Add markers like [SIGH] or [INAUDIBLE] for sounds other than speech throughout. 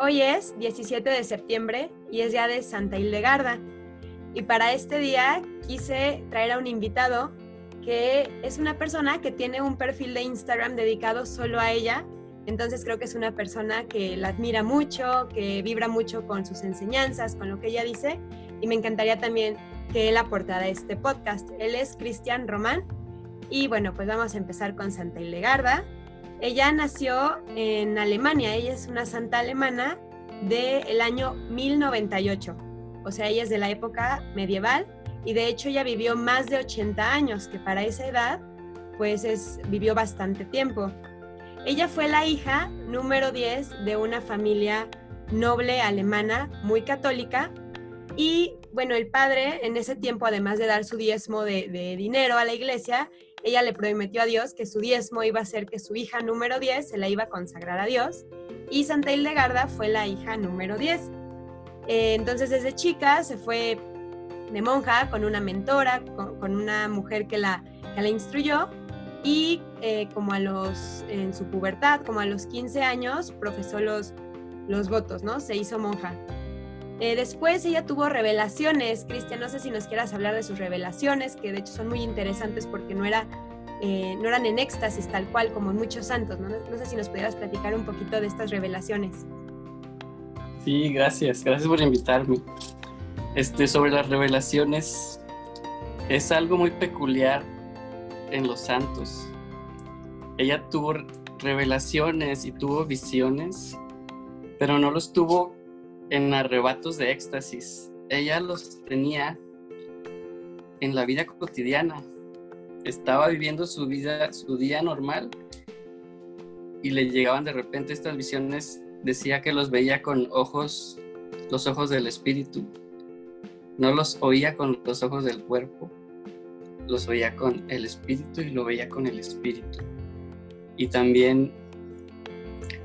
Hoy es 17 de septiembre y es día de Santa Hildegarda. Y para este día quise traer a un invitado que es una persona que tiene un perfil de Instagram dedicado solo a ella. Entonces creo que es una persona que la admira mucho, que vibra mucho con sus enseñanzas, con lo que ella dice. Y me encantaría también que él aportara este podcast. Él es Cristian Román. Y bueno, pues vamos a empezar con Santa Hildegarda. Ella nació en Alemania, ella es una santa alemana del año 1098, o sea, ella es de la época medieval y de hecho ella vivió más de 80 años, que para esa edad pues es, vivió bastante tiempo. Ella fue la hija número 10 de una familia noble alemana muy católica y bueno, el padre en ese tiempo, además de dar su diezmo de, de dinero a la iglesia, ella le prometió a Dios que su diezmo iba a ser que su hija número 10 se la iba a consagrar a Dios y Santa Hildegarda fue la hija número 10. Eh, entonces desde chica se fue de monja con una mentora, con, una mujer que la, que la instruyó y eh, como a los, en su pubertad, como a los 15 años, profesó los, los votos, ¿no? Se hizo monja. Eh, después ella tuvo revelaciones, Cristian, no sé si nos quieras hablar de sus revelaciones, que de hecho son muy interesantes porque no, era, eh, no eran en éxtasis tal cual como en muchos santos, ¿no? No sé si nos pudieras platicar un poquito de estas revelaciones. Sí, gracias, gracias por invitarme. Este, sobre las revelaciones, es algo muy peculiar en los santos. Ella tuvo revelaciones y tuvo visiones, pero no los tuvo en arrebatos de éxtasis. Ella los tenía en la vida cotidiana. Estaba viviendo su vida, su día normal y le llegaban de repente estas visiones. Decía que los veía con ojos, los ojos del espíritu. No los oía con los ojos del cuerpo, los oía con el espíritu y lo veía con el espíritu. Y también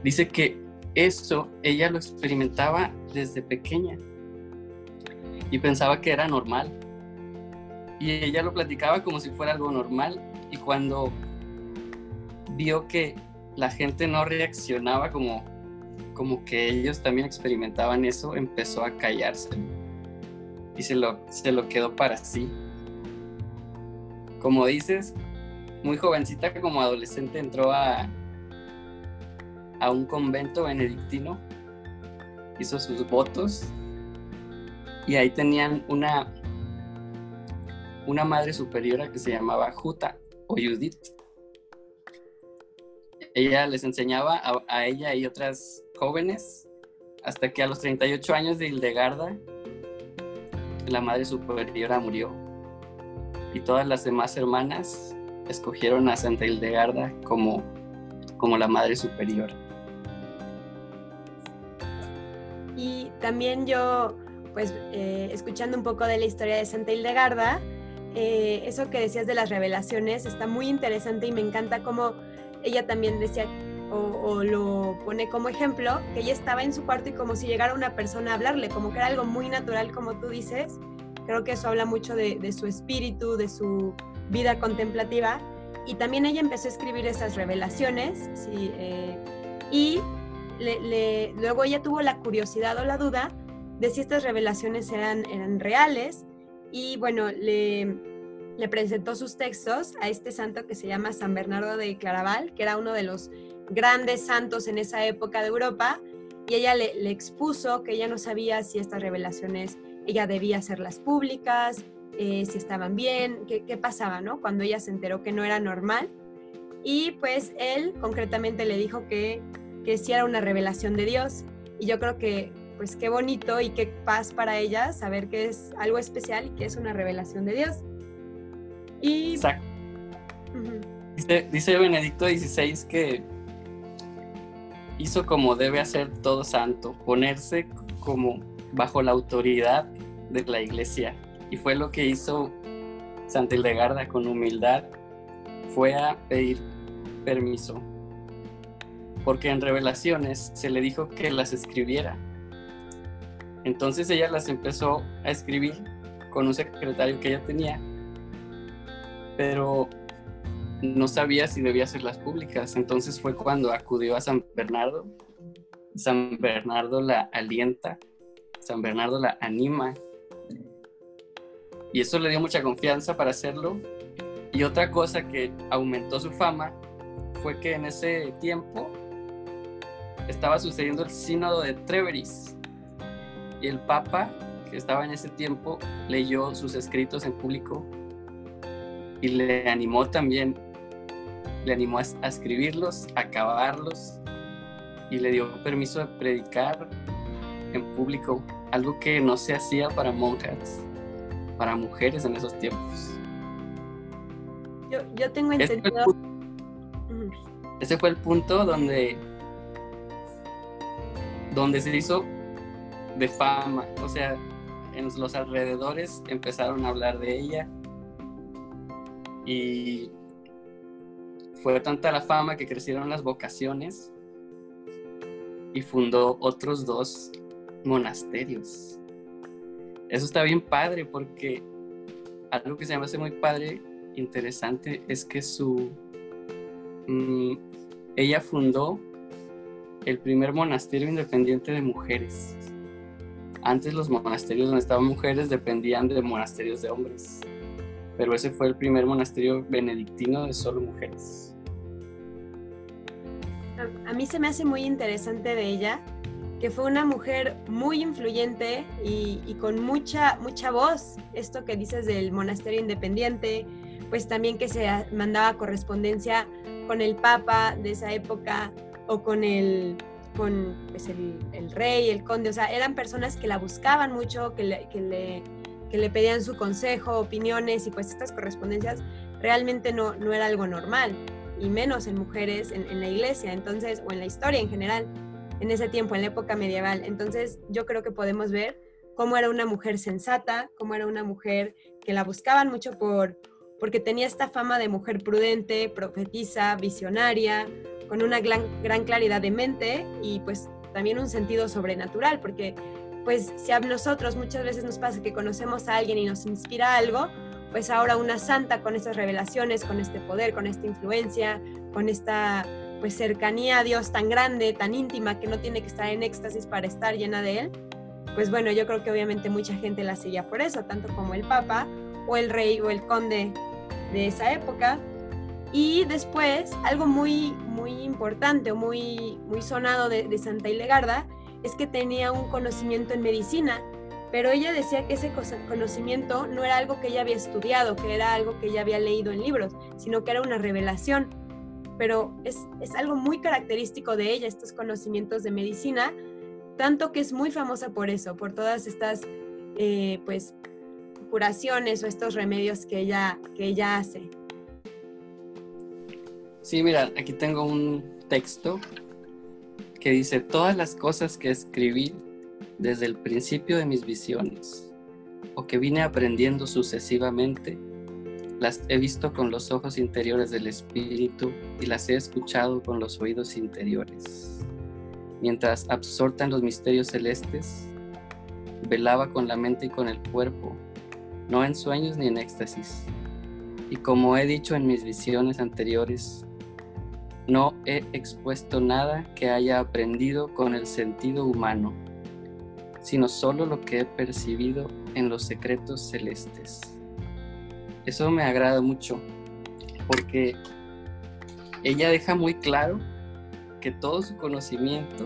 dice que esto ella lo experimentaba desde pequeña y pensaba que era normal. Y ella lo platicaba como si fuera algo normal y cuando vio que la gente no reaccionaba como, como que ellos también experimentaban eso, empezó a callarse y se lo, se lo quedó para sí. Como dices, muy jovencita como adolescente entró a, a un convento benedictino, hizo sus votos y ahí tenían una, una madre superiora que se llamaba Juta o Judith. Ella les enseñaba a, ella y otras jóvenes hasta que a los 38 años de Hildegarda la madre superiora murió y todas las demás hermanas escogieron a Santa Hildegarda como, como la madre superiora. Y también yo, pues, eh, escuchando un poco de la historia de Santa Hildegarda, eh, eso que decías de las revelaciones está muy interesante y me encanta cómo ella también decía o, lo pone como ejemplo, que ella estaba en su cuarto y como si llegara una persona a hablarle, como que era algo muy natural, como tú dices. Creo que eso habla mucho de, su espíritu, de su vida contemplativa. Y también ella empezó a escribir esas revelaciones, ¿sí? Eh, y luego ella tuvo la curiosidad o la duda de si estas revelaciones eran, eran reales y bueno, le, le presentó sus textos a este santo que se llama San Bernardo de Claraval, que era uno de los grandes santos en esa época de Europa, y ella le, expuso que ella no sabía si estas revelaciones ella debía hacerlas públicas, eh, si estaban bien, qué pasaba, ¿no? Cuando ella se enteró que no era normal. Y pues él concretamente le dijo que que sí era una revelación de Dios. Y yo creo que, pues qué bonito y qué paz para ella saber que es algo especial y que es una revelación de Dios. Y... Exacto. dice, dice Benedicto XVI que hizo como debe hacer todo santo, ponerse como bajo la autoridad de la iglesia. Y fue lo que hizo Santa Hildegarda con humildad, fue a pedir permiso porque en revelaciones se le dijo que las escribiera. Entonces ella las empezó a escribir con un secretario que ella tenía, pero no sabía si debía hacerlas públicas. Entonces fue cuando acudió a San Bernardo San Bernardo la alienta, San Bernardo la anima. Y eso le dio mucha confianza para hacerlo. Y otra cosa que aumentó su fama fue que en ese tiempo estaba sucediendo el sínodo de Treveris. Y el Papa, que estaba en ese tiempo, leyó sus escritos en público y le animó también, le animó a, escribirlos, a acabarlos y le dio permiso de predicar en público, algo que no se hacía para monjas, para mujeres en esos tiempos. Yo, tengo entendido... ese fue el punto donde donde se hizo de fama, o sea, en los alrededores empezaron a hablar de ella y fue tanta la fama que crecieron las vocaciones y fundó otros dos monasterios. Eso está bien padre porque algo que se me hace muy padre, interesante, es que su... Mm, ella fundó el primer monasterio independiente de mujeres. Antes los monasterios donde estaban mujeres dependían de monasterios de hombres, pero ese fue el primer monasterio benedictino de solo mujeres. A mí se me hace muy interesante de ella que fue una mujer muy influyente y, y, con mucha, mucha voz. Esto que dices del monasterio independiente, pues también que se mandaba correspondencia con el Papa de esa época, o con el con pues, el, rey, el conde, o sea, eran personas que la buscaban mucho, que le, que le, que le pedían su consejo, opiniones, y pues estas correspondencias realmente no, no era algo normal, y menos en mujeres en, en la iglesia, entonces, o en la historia en general, en ese tiempo, en la época medieval. Entonces, yo creo que podemos ver cómo era una mujer sensata, cómo era una mujer que la buscaban mucho por, porque tenía esta fama de mujer prudente, profetiza, visionaria, con una gran, gran claridad de mente y pues también un sentido sobrenatural, porque pues si a nosotros muchas veces nos pasa que conocemos a alguien y nos inspira algo, pues ahora una santa con estas revelaciones, con este poder, con esta influencia, con esta pues cercanía a Dios tan grande, tan íntima, que no tiene que estar en éxtasis para estar llena de Él, pues bueno, yo creo que obviamente mucha gente la seguía por eso, tanto como el Papa o el rey o el conde de esa época, y después, algo muy, muy importante o muy, muy sonado de, Santa Hilegarda es que tenía un conocimiento en medicina, pero ella decía que ese conocimiento no era algo que ella había estudiado, que era algo que ella había leído en libros, sino que era una revelación. Pero es, es algo muy característico de ella, estos conocimientos de medicina, tanto que es muy famosa por eso, por todas estas eh, pues, curaciones o estos remedios que ella, que ella hace. Sí, mira, aquí tengo un texto que dice, todas las cosas que escribí desde el principio de mis visiones o que vine aprendiendo sucesivamente, las he visto con los ojos interiores del espíritu y las he escuchado con los oídos interiores. Mientras absorta en los misterios celestes, velaba con la mente y con el cuerpo, no en sueños ni en éxtasis. Y como he dicho en mis visiones anteriores, no he expuesto nada que haya aprendido con el sentido humano, sino solo lo que he percibido en los secretos celestes. Eso me agrada mucho porque ella deja muy claro que todo su conocimiento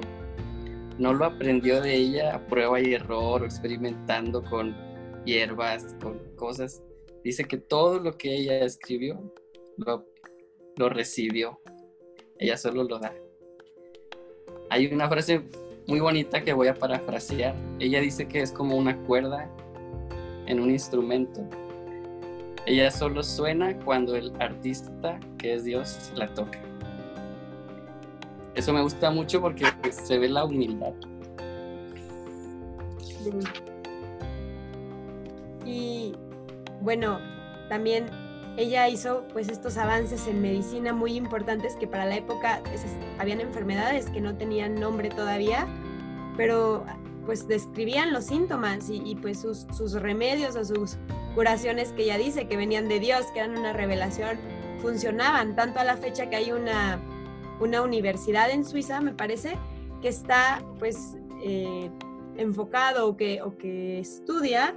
no lo aprendió de ella a prueba y error experimentando con hierbas, con cosas. Dice que todo lo que ella escribió lo recibió ella solo lo da. Hay una frase muy bonita que voy a parafrasear. Ella dice que es como una cuerda en un instrumento. Ella solo suena cuando el artista, que es Dios, la toca. Eso me gusta mucho porque se ve la humildad. Y bueno, también ella hizo pues estos avances en medicina muy importantes que para la época habían enfermedades que no tenían nombre todavía, pero pues describían los síntomas y, pues sus, sus, remedios o sus curaciones que ella dice que venían de Dios, que eran una revelación, funcionaban, tanto a la fecha que hay una, una universidad en Suiza, me parece, que está pues eh, enfocado o que, o que estudia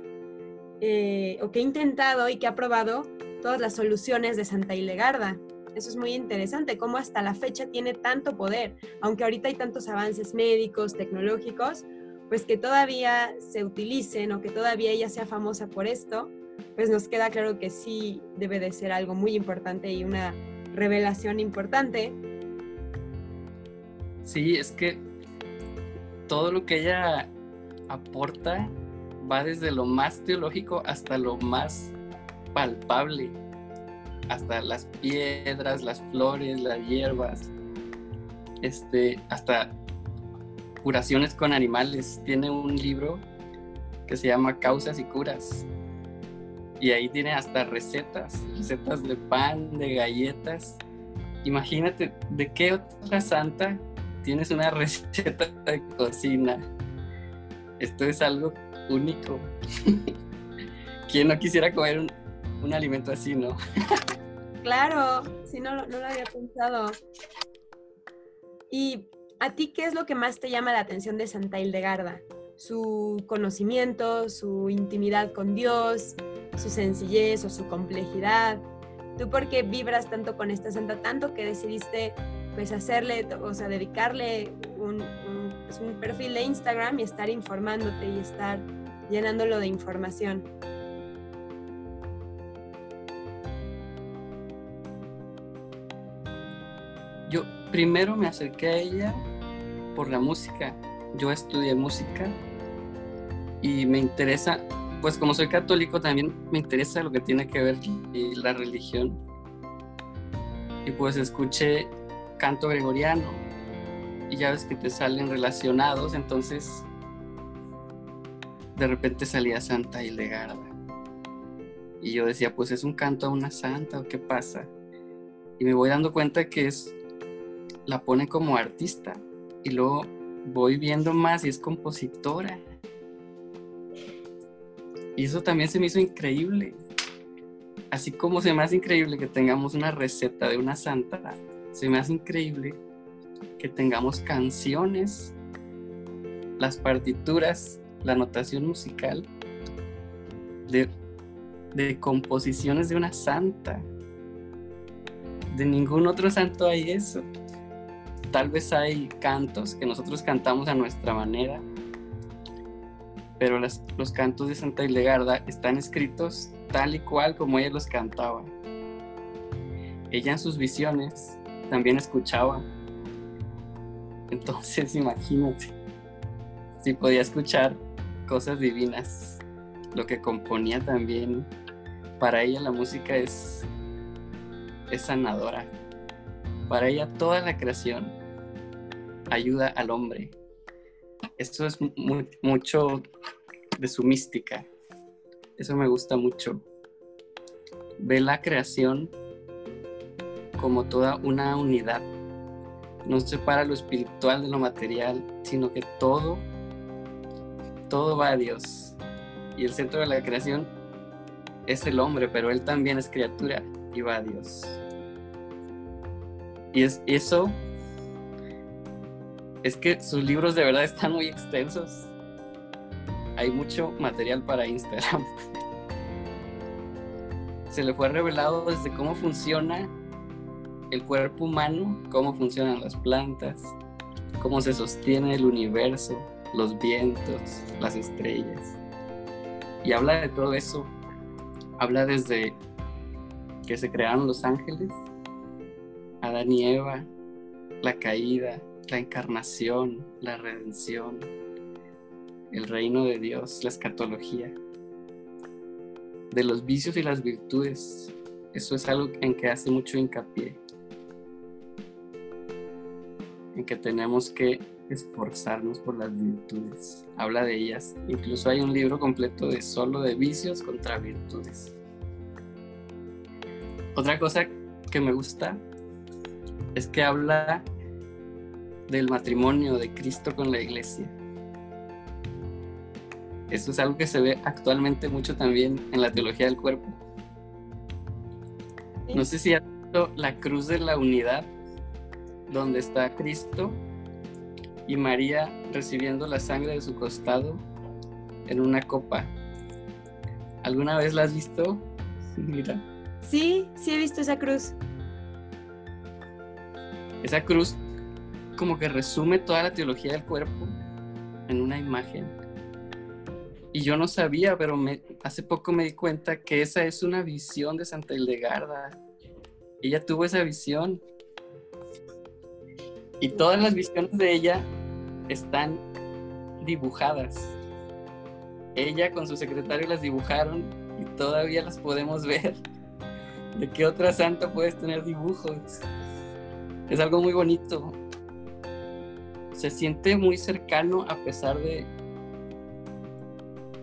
eh, o que ha intentado y que ha probado todas las soluciones de Santa Ilegarda. Eso es muy interesante, cómo hasta la fecha tiene tanto poder, aunque ahorita hay tantos avances médicos, tecnológicos, pues que todavía se utilicen o que todavía ella sea famosa por esto, pues nos queda claro que sí debe de ser algo muy importante y una revelación importante. Sí, es que todo lo que ella aporta va desde lo más teológico hasta lo más palpable hasta las piedras, las flores, las hierbas, este, hasta curaciones con animales. Tiene un libro que se llama Causas y Curas. Y ahí tiene hasta recetas, recetas de pan, de galletas. Imagínate, ¿de qué otra santa tienes una [LAUGHS] receta de cocina? Esto es algo único. [LAUGHS] ¿Quién no quisiera comer un, un alimento así, no? Claro, si no, no lo había pensado. ¿Y a ti qué es lo que más te llama la atención de Santa Hildegarda? ¿Su conocimiento, su intimidad con Dios, su sencillez o su complejidad? ¿Tú por qué vibras tanto con esta santa, tanto que decidiste pues hacerle, o sea, dedicarle un, un pues, perfil de Instagram y estar informándote y estar llenándolo de información? Primero me acerqué a ella por la música. Yo estudié música y me interesa, pues como soy católico también me interesa lo que tiene que ver la religión. Y pues escuché canto gregoriano y ya ves que te salen relacionados, entonces de repente salía Santa Hildegarda. Y yo decía, pues es un canto a una santa o qué pasa. Y me voy dando cuenta que es la pone como artista y luego voy viendo más y es compositora. Y eso también se me hizo increíble. Así como se me hace increíble que tengamos una receta de una santa, se me hace increíble que tengamos canciones, las partituras, la notación musical de, de composiciones de una santa. De ningún otro santo hay eso tal vez hay cantos que nosotros cantamos a nuestra manera, pero los cantos de Santa Hildegarda están escritos tal y cual como ella los cantaba. Ella en sus visiones también escuchaba. Entonces [LAUGHS] imagínate, si podía escuchar cosas divinas, lo que componía también, para ella la música es, es sanadora. Para ella toda la creación ayuda al hombre. Esto es mucho de su mística. Eso me gusta mucho. Ve la creación como toda una unidad. No separa lo espiritual de lo material, sino que todo, todo va a Dios. Y el centro de la creación es el hombre, pero él también es criatura y va a Dios. Y es eso es que sus libros de verdad están muy extensos. Hay mucho material para Instagram. [LAUGHS] Se le fue revelado desde cómo funciona el cuerpo humano, cómo funcionan las plantas, cómo se sostiene el universo, los vientos, las estrellas. Y habla de todo eso. Habla desde que se crearon los ángeles, Adán y Eva, la caída, la encarnación, la redención, el reino de Dios, la escatología, de los vicios y las virtudes. Eso es algo en que hace mucho hincapié, en que tenemos que esforzarnos por las virtudes. Habla de ellas. Incluso hay un libro completo de solo de vicios contra virtudes. Otra cosa que me gusta es que habla del matrimonio de Cristo con la iglesia. Eso es algo que se ve actualmente mucho también en la teología del cuerpo. No sé si has visto la cruz de la unidad, donde está Cristo y María recibiendo la sangre de su costado en una copa. ¿Alguna vez la has visto? Mira. Sí, sí he visto esa cruz. Esa cruz como que resume toda la teología del cuerpo en una imagen. Y yo no sabía, pero hace poco me di cuenta que esa es una visión de Santa Hildegarda. Ella tuvo esa visión. Y todas las visiones de ella están dibujadas. Ella con su secretario las dibujaron y todavía las podemos ver. ¿De qué otra santa puedes tener dibujos? Es algo muy bonito. Se siente muy cercano a pesar de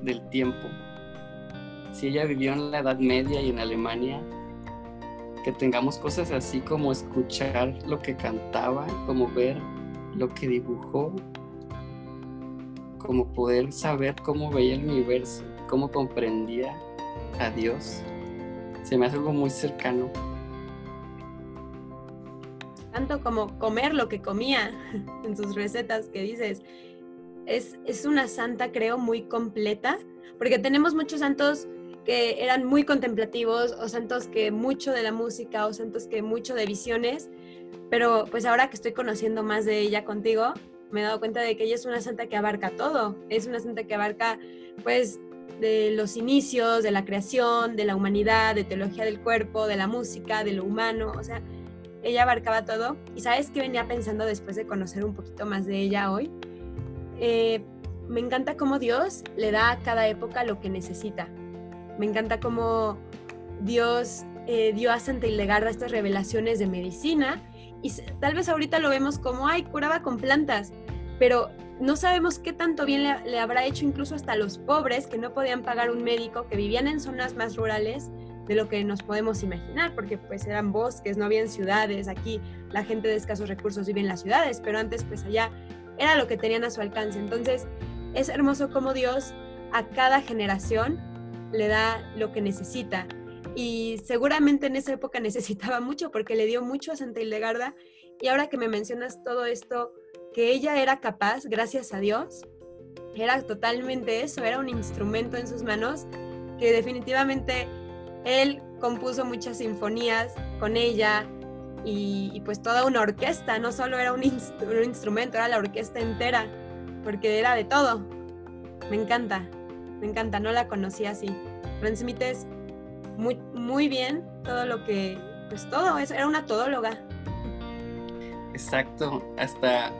del tiempo. Si ella vivió en la Edad Media y en Alemania, que tengamos cosas así como escuchar lo que cantaba, como ver lo que dibujó, como poder saber cómo veía el universo, cómo comprendía a Dios, se me hace algo muy cercano. Tanto como comer lo que comía [LAUGHS] en sus recetas que dices, es, es una santa creo muy completa, porque tenemos muchos santos que eran muy contemplativos o santos que mucho de la música o santos que mucho de visiones, pero pues ahora que estoy conociendo más de ella contigo, me he dado cuenta de que ella es una santa que abarca todo, es una santa que abarca pues de los inicios, de la creación, de la humanidad, de teología del cuerpo, de la música, de lo humano, o sea, ella abarcaba todo. ¿Y sabes qué venía pensando después de conocer un poquito más de ella hoy? Eh, me encanta cómo Dios le da a cada época lo que necesita. Me encanta cómo Dios eh, dio a Santa Hildegarda estas revelaciones de medicina y tal vez ahorita lo vemos como, ay, curaba con plantas, pero no sabemos qué tanto bien le, habrá hecho incluso hasta los pobres que no podían pagar un médico, que vivían en zonas más rurales de lo que nos podemos imaginar, porque pues eran bosques, no habían ciudades, aquí la gente de escasos recursos vive en las ciudades, pero antes pues allá era lo que tenían a su alcance. Entonces es hermoso como Dios a cada generación le da lo que necesita. Y seguramente en esa época [LAUGHS] necesitaba mucho porque le dio mucho a Santa Hildegarda. Y ahora que me mencionas todo esto, que ella era capaz, gracias a Dios, era totalmente eso, era un instrumento en sus manos que definitivamente él compuso muchas sinfonías con ella y, pues toda una orquesta, no solo era un, instrumento, era la orquesta entera, porque era de todo. Me encanta, me encanta, no la conocí así. Transmites muy, muy bien todo lo que, pues todo, era una todóloga. Exacto, hasta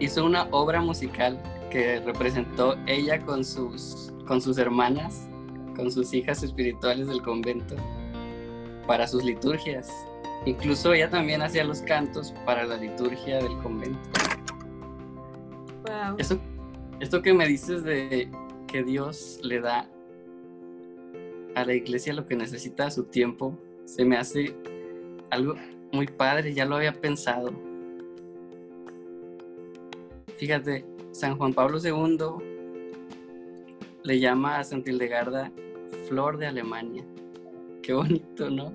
hizo una obra musical que representó ella con sus, con sus hermanas, con sus hijas espirituales del convento, para sus liturgias. Incluso ella también hacía los cantos para la liturgia del convento. Wow. Esto, esto que me dices de que Dios le da a la iglesia lo que necesita a su tiempo, se me hace algo muy padre, ya lo había pensado. Fíjate, San Juan Pablo II le llama a Santa Hildegarda Flor de Alemania. Qué bonito, ¿no?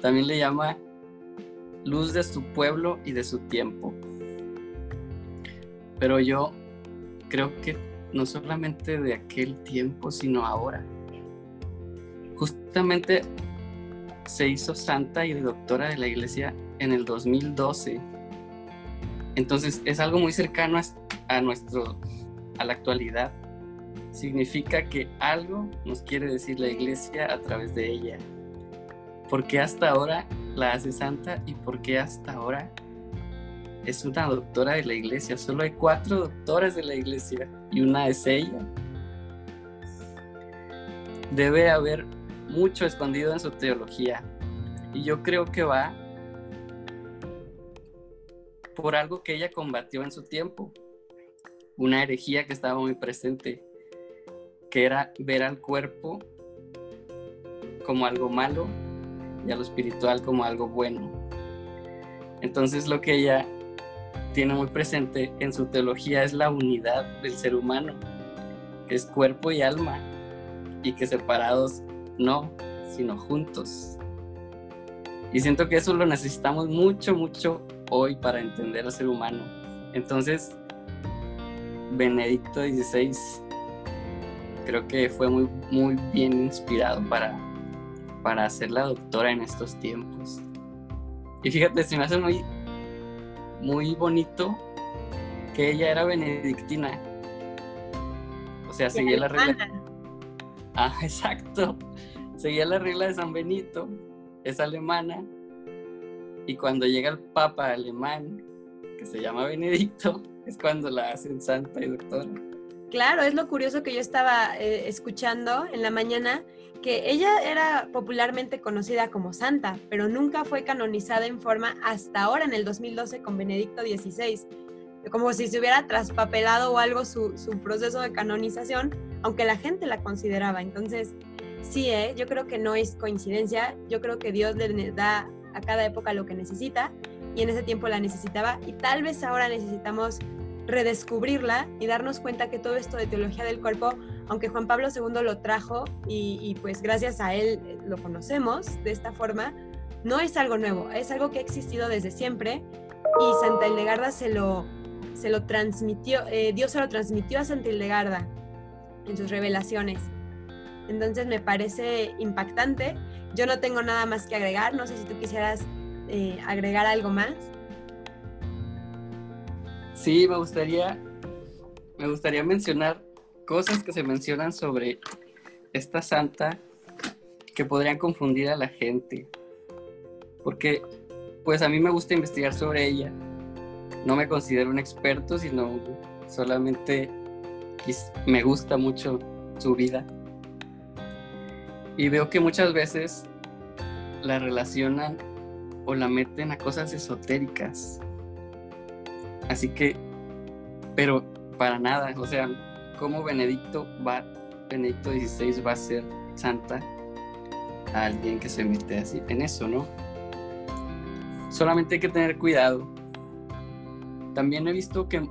También le llama Luz de su pueblo y de su tiempo. Pero yo creo que no solamente de aquel tiempo, sino ahora justamente se hizo santa y doctora de la iglesia en el 2012. Entonces es algo muy cercano a, nuestro, a la actualidad. Significa que algo nos quiere decir la iglesia a través de ella. ¿Por qué hasta ahora la hace santa y por qué hasta ahora es una doctora de la iglesia? Solo hay cuatro doctoras de la iglesia y una es ella. Debe haber mucho escondido en su teología. Y yo creo que va por algo que ella combatió en su tiempo, una herejía que estaba muy presente, que era ver al cuerpo como algo malo y a lo espiritual como algo bueno. Entonces lo que ella tiene muy presente en su teología es la unidad del ser humano, que es cuerpo y alma, y que separados no, sino juntos. Y siento que eso lo necesitamos mucho, mucho hoy para entender al ser humano. Entonces, Benedicto XVI creo que fue muy, muy bien inspirado para, para ser la doctora en estos tiempos. Y fíjate, se me hace muy, muy bonito que ella era benedictina. O sea, seguía la regla. Ah, [LAUGHS] exacto. Seguía la regla de San Benito, es alemana. Y cuando llega el papa alemán, que se llama Benedicto, es cuando la hacen santa y doctora. Claro, es lo curioso que yo estaba eh, escuchando en la mañana, que ella era popularmente conocida como santa, pero nunca fue canonizada en forma hasta ahora, en el 2012, con Benedicto XVI. Como si se hubiera traspapelado o algo su, proceso de canonización, aunque la gente la consideraba. Entonces, sí, ¿eh? yo creo que no es coincidencia, yo creo que Dios le da a cada época lo que necesita y en ese tiempo la necesitaba y tal vez ahora necesitamos redescubrirla y darnos cuenta que todo esto de teología del cuerpo, aunque Juan Pablo II lo trajo y, pues gracias a él eh, lo conocemos de esta forma, no es algo nuevo, es algo que ha existido desde siempre y Santa Hildegarda se lo, se lo transmitió, eh, Dios se lo transmitió a Santa Hildegarda en sus revelaciones. Entonces me parece impactante. Yo no tengo nada más que agregar, no sé si tú quisieras eh, agregar algo más. Sí, me gustaría, me gustaría mencionar cosas que se mencionan sobre esta santa que podrían confundir a la gente. Porque, pues a mí me gusta investigar sobre ella. No me considero un experto, sino solamente me gusta mucho su vida. Y veo que muchas veces la relacionan o la meten a cosas esotéricas Así que, pero para nada, o sea, ¿cómo Benedicto va, Benedicto XVI va a ser santa a alguien que se mete así en eso, ¿no? Solamente hay que tener cuidado. También he visto que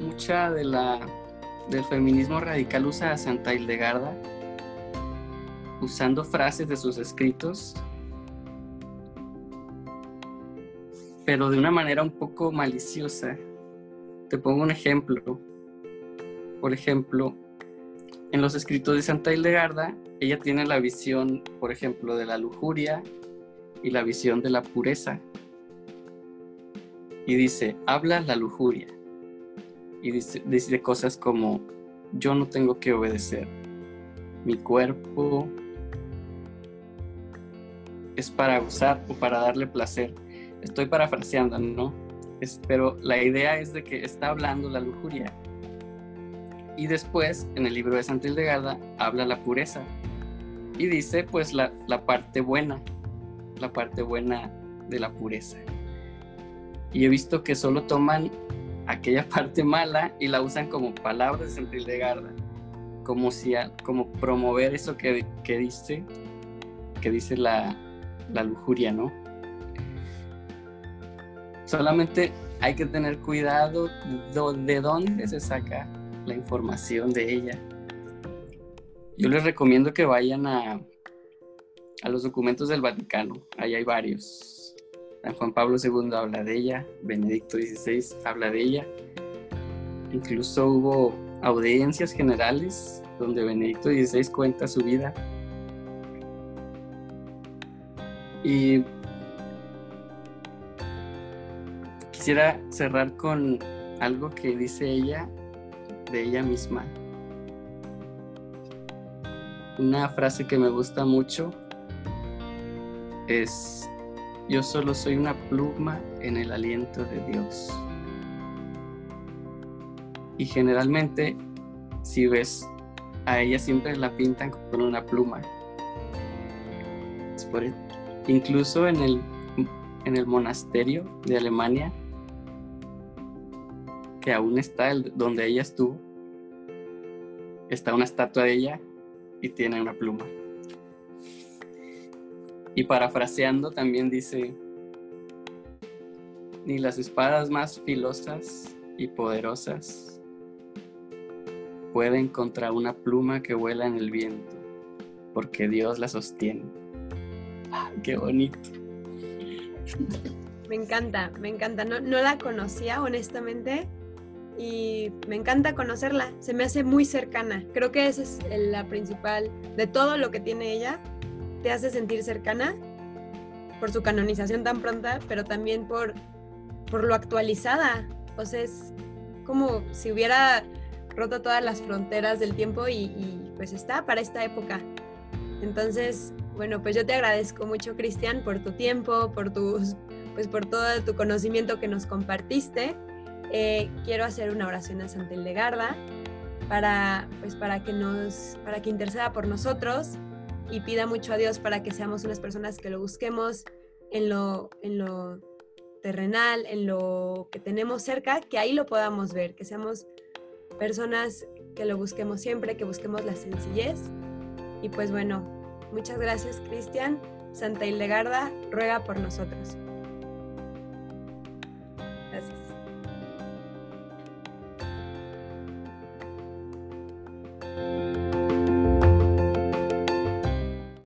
mucha de la del feminismo radical usa a Santa Hildegarda usando frases de sus escritos pero de una manera un poco maliciosa. Te pongo un ejemplo. Por ejemplo, en los escritos de Santa Hildegarda, ella tiene la visión, por ejemplo, de la lujuria y la visión de la pureza. Y dice, habla la lujuria. Y dice, dice cosas como, yo no tengo que obedecer. Mi cuerpo es para usar o para darle placer estoy parafraseando, ¿no? pero la idea es de que está hablando la lujuria. Y después, en el libro de Santa Hildegarda, habla la pureza. Y dice, pues, la, parte buena, la parte buena de la pureza. Y he visto que solo toman aquella [LAUGHS] parte mala y la usan como palabras de Santa Hildegarda, como, si como promover eso que, que dice, que dice la, la lujuria, ¿no? Solamente hay que tener cuidado de dónde se saca la información de ella. Yo les recomiendo que vayan a, a los documentos del Vaticano. Ahí hay varios. San Juan Pablo II habla de ella, Benedicto XVI habla de ella. Incluso hubo audiencias generales donde Benedicto XVI cuenta su vida. Y Quisiera cerrar con algo que dice ella de ella misma. Una frase que me gusta mucho es, yo solo soy una pluma en el aliento de Dios. Y generalmente, si ves, a ella siempre la pintan con una pluma. incluso en el, en el monasterio de Alemania, que aún está donde ella estuvo. Está una estatua de ella y tiene una pluma. Y parafraseando también dice, ni las espadas más filosas y poderosas pueden contra una pluma que vuela en el viento, porque Dios la sostiene. ¡Qué bonito! Me encanta, me encanta. No, no la conocía, honestamente, y me encanta conocerla, se me hace muy cercana. Creo que esa es la principal de todo lo que tiene ella, te hace sentir cercana por su canonización tan pronta, pero también por, por lo actualizada. O sea, es como si hubiera roto todas las fronteras del tiempo y, y pues está para esta época. Entonces, bueno, pues yo te agradezco mucho, Cristian, por tu tiempo, por tus, pues por todo tu conocimiento que nos compartiste. Eh, quiero hacer una oración a Santa Hildegarda para, pues para que nos, para que interceda por nosotros y pida mucho a Dios para que seamos unas personas que lo busquemos en lo, en lo terrenal, en lo que tenemos cerca, que ahí lo podamos ver, que seamos personas que lo busquemos siempre, que busquemos la sencillez. Y pues bueno, muchas gracias Cristian. Santa Hildegarda ruega por nosotros. Bye.